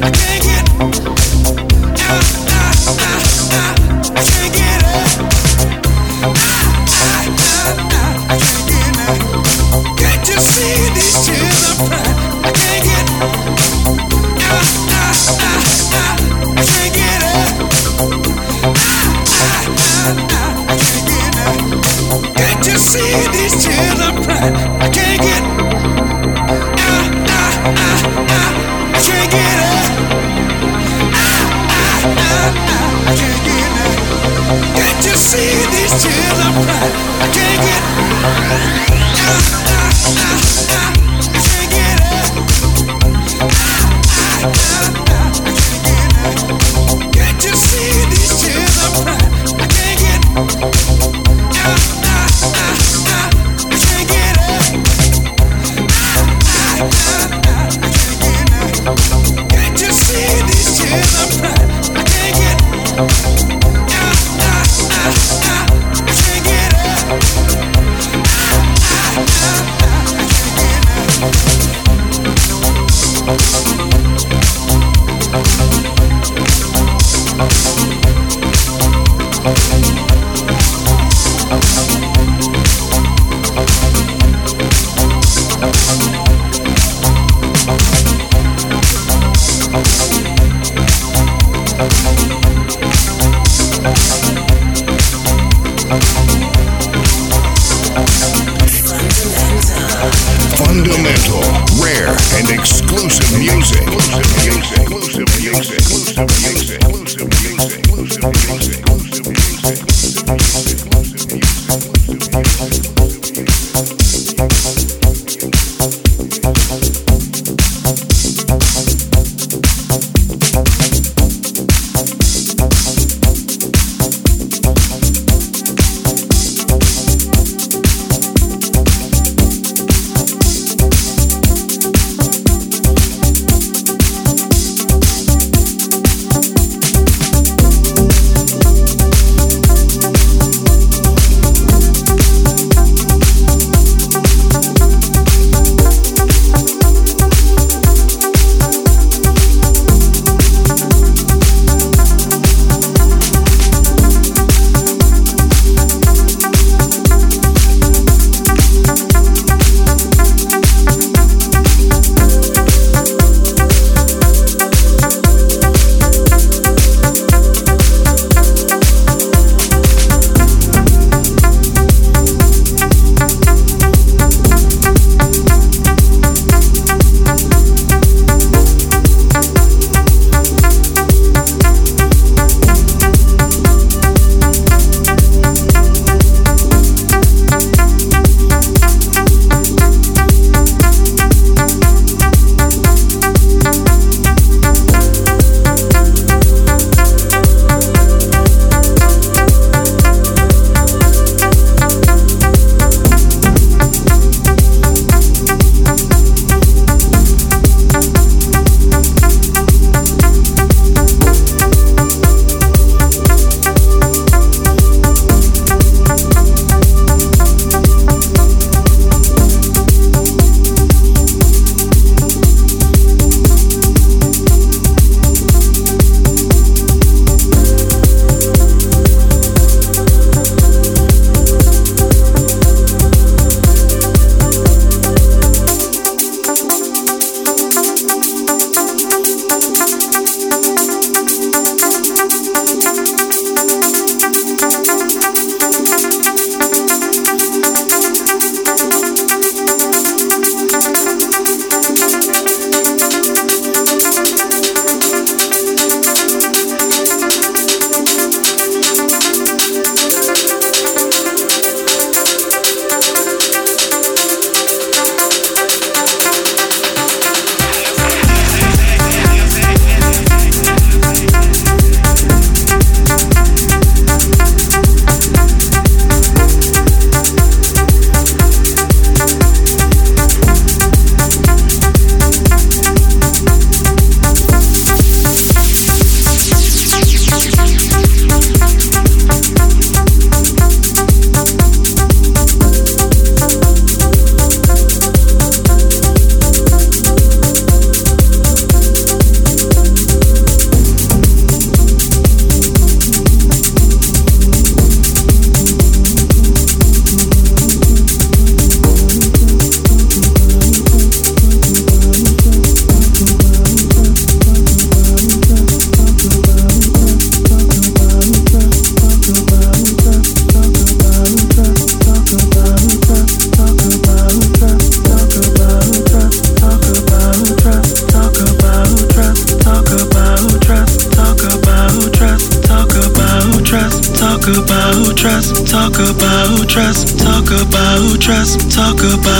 I can't get Thank you.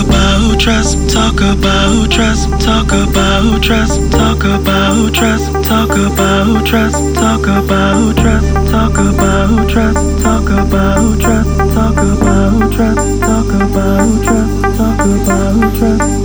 about trust, talk about trust, talk about trust, talk about trust, talk about trust, talk about trust, talk about trust, talk about trust, talk about trust, talk about trust, talk about trust,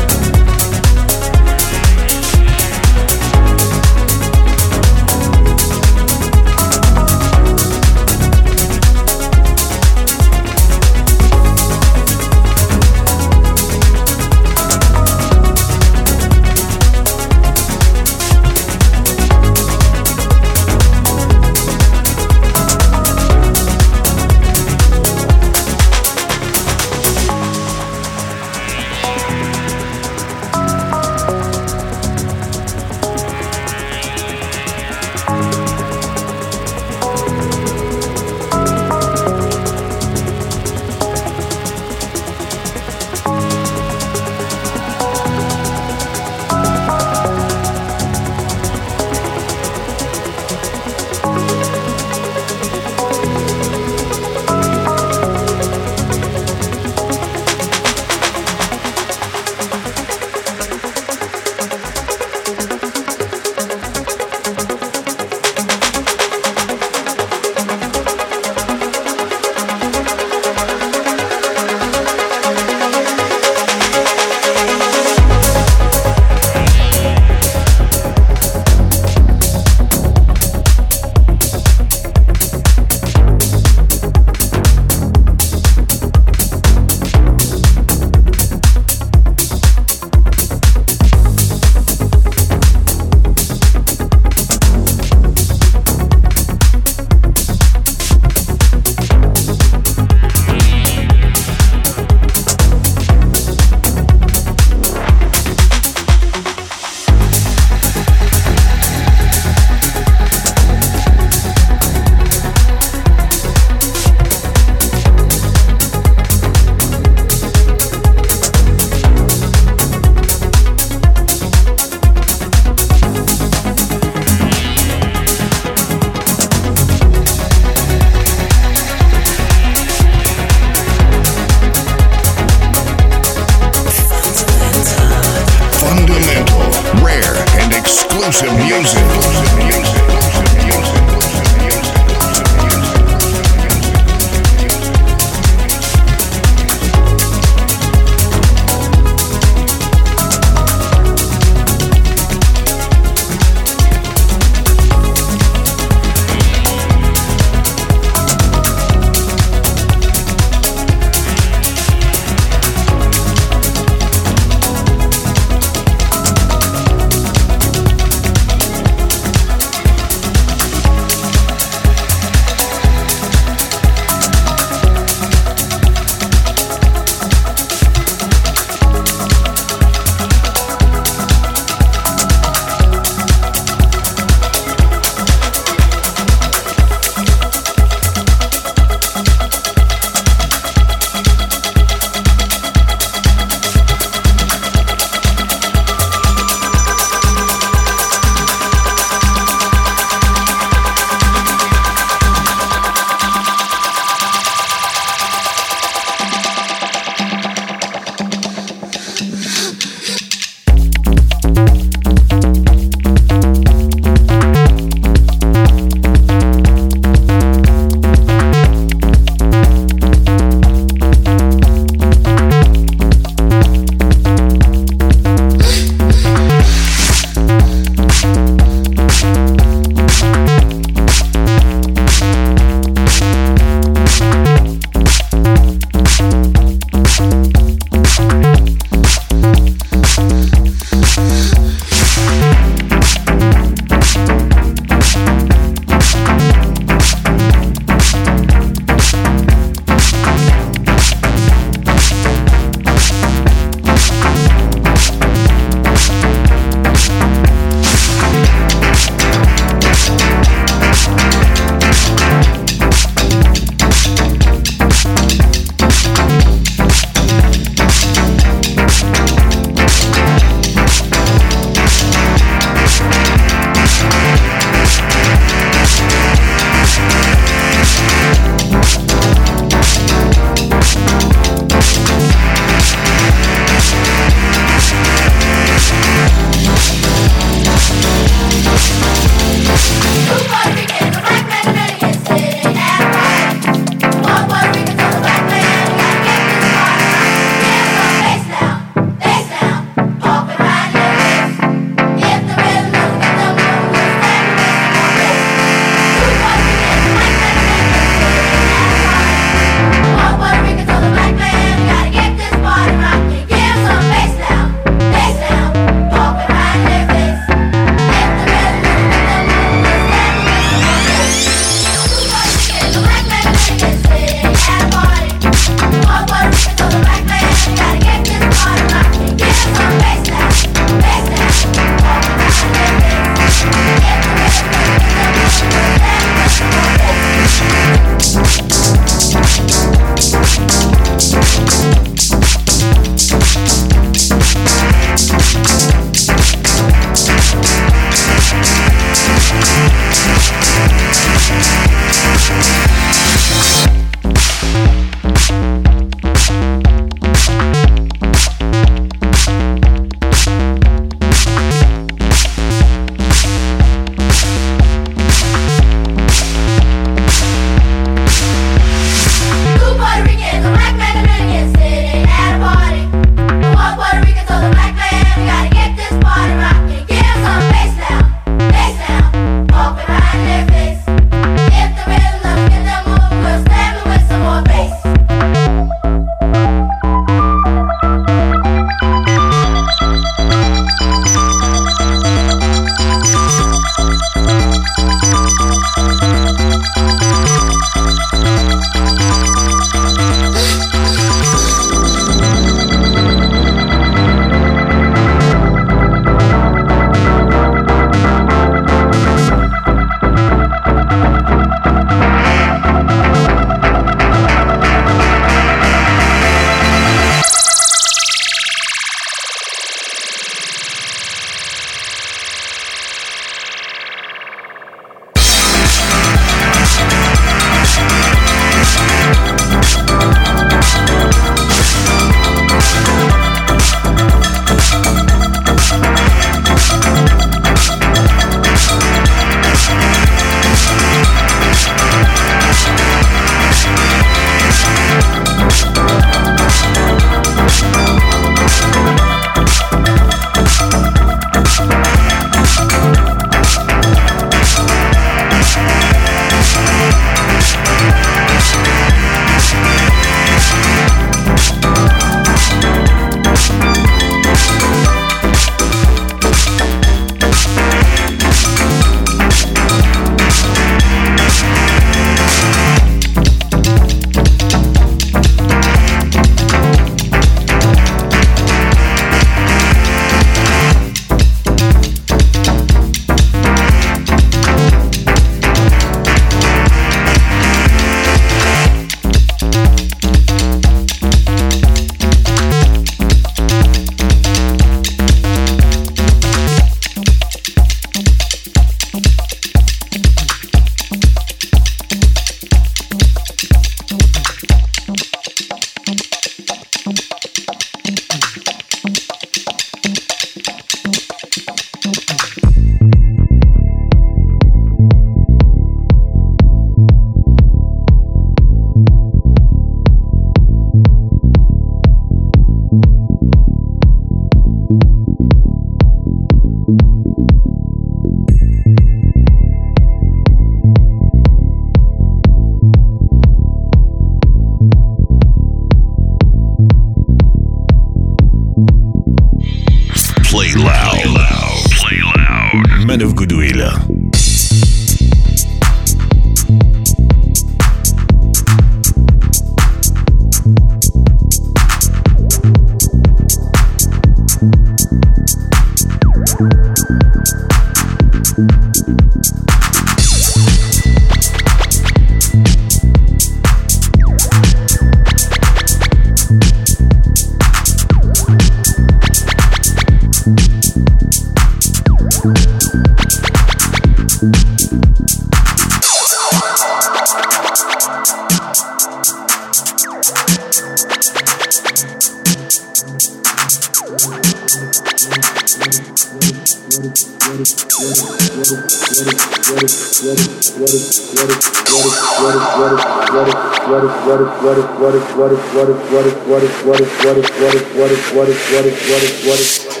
what is what is what is what is what is what is what is what is what is what is what is what is what is what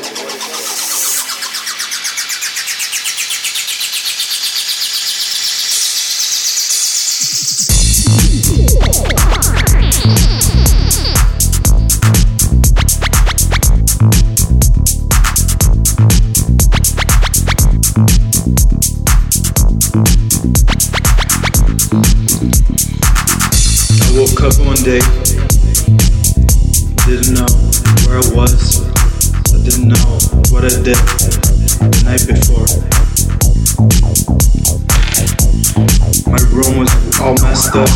day. I didn't know where I was. I didn't know what I did the night before. My room was all messed up.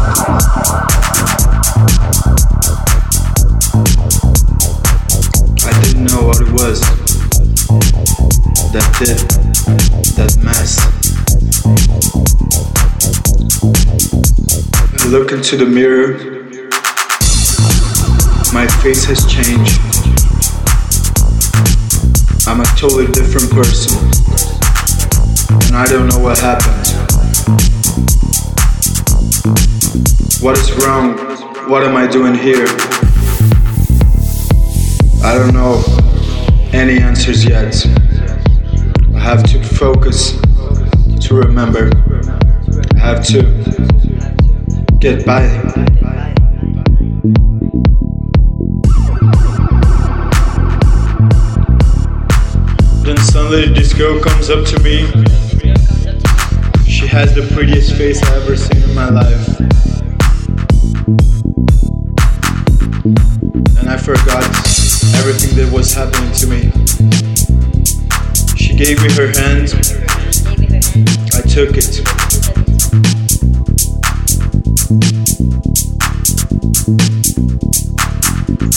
I didn't know what it was that did that mess. I look into the mirror my face has changed. I'm a totally different person, and I don't know what happened. What is wrong? What am I doing here? I don't know any answers yet. I have to focus to remember. I have to get by. Suddenly this girl comes up to me. She has the prettiest face I ever seen in my life. And I forgot everything that was happening to me. She gave me her hand. I took it.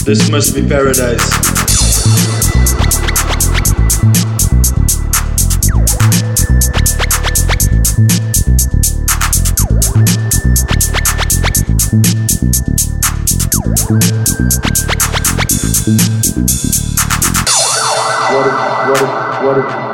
This must be paradise.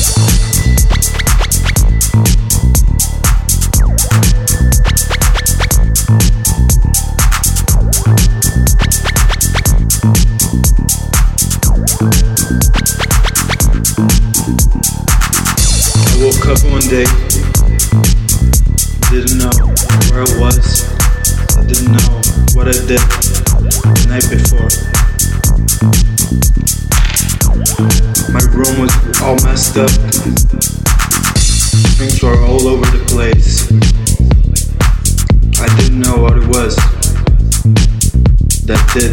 I woke up one day. Didn't know where I was. I didn't know what I did the night before. My room was all messed up. Things were all over the place. I didn't know what it was that did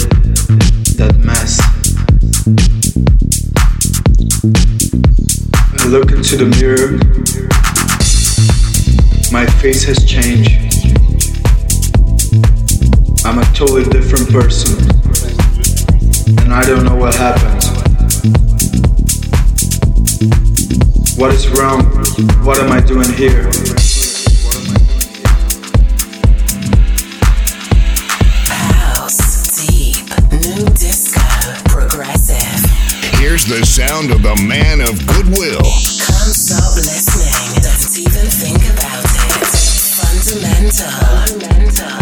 that mess. I look into the mirror my face has changed. I'm a totally different person. And I don't know what happened. What is wrong? What am I doing here? House, deep, new disco, progressive. Here's the sound of the man of goodwill. Can't stop listening, don't even think about it. Fundamental.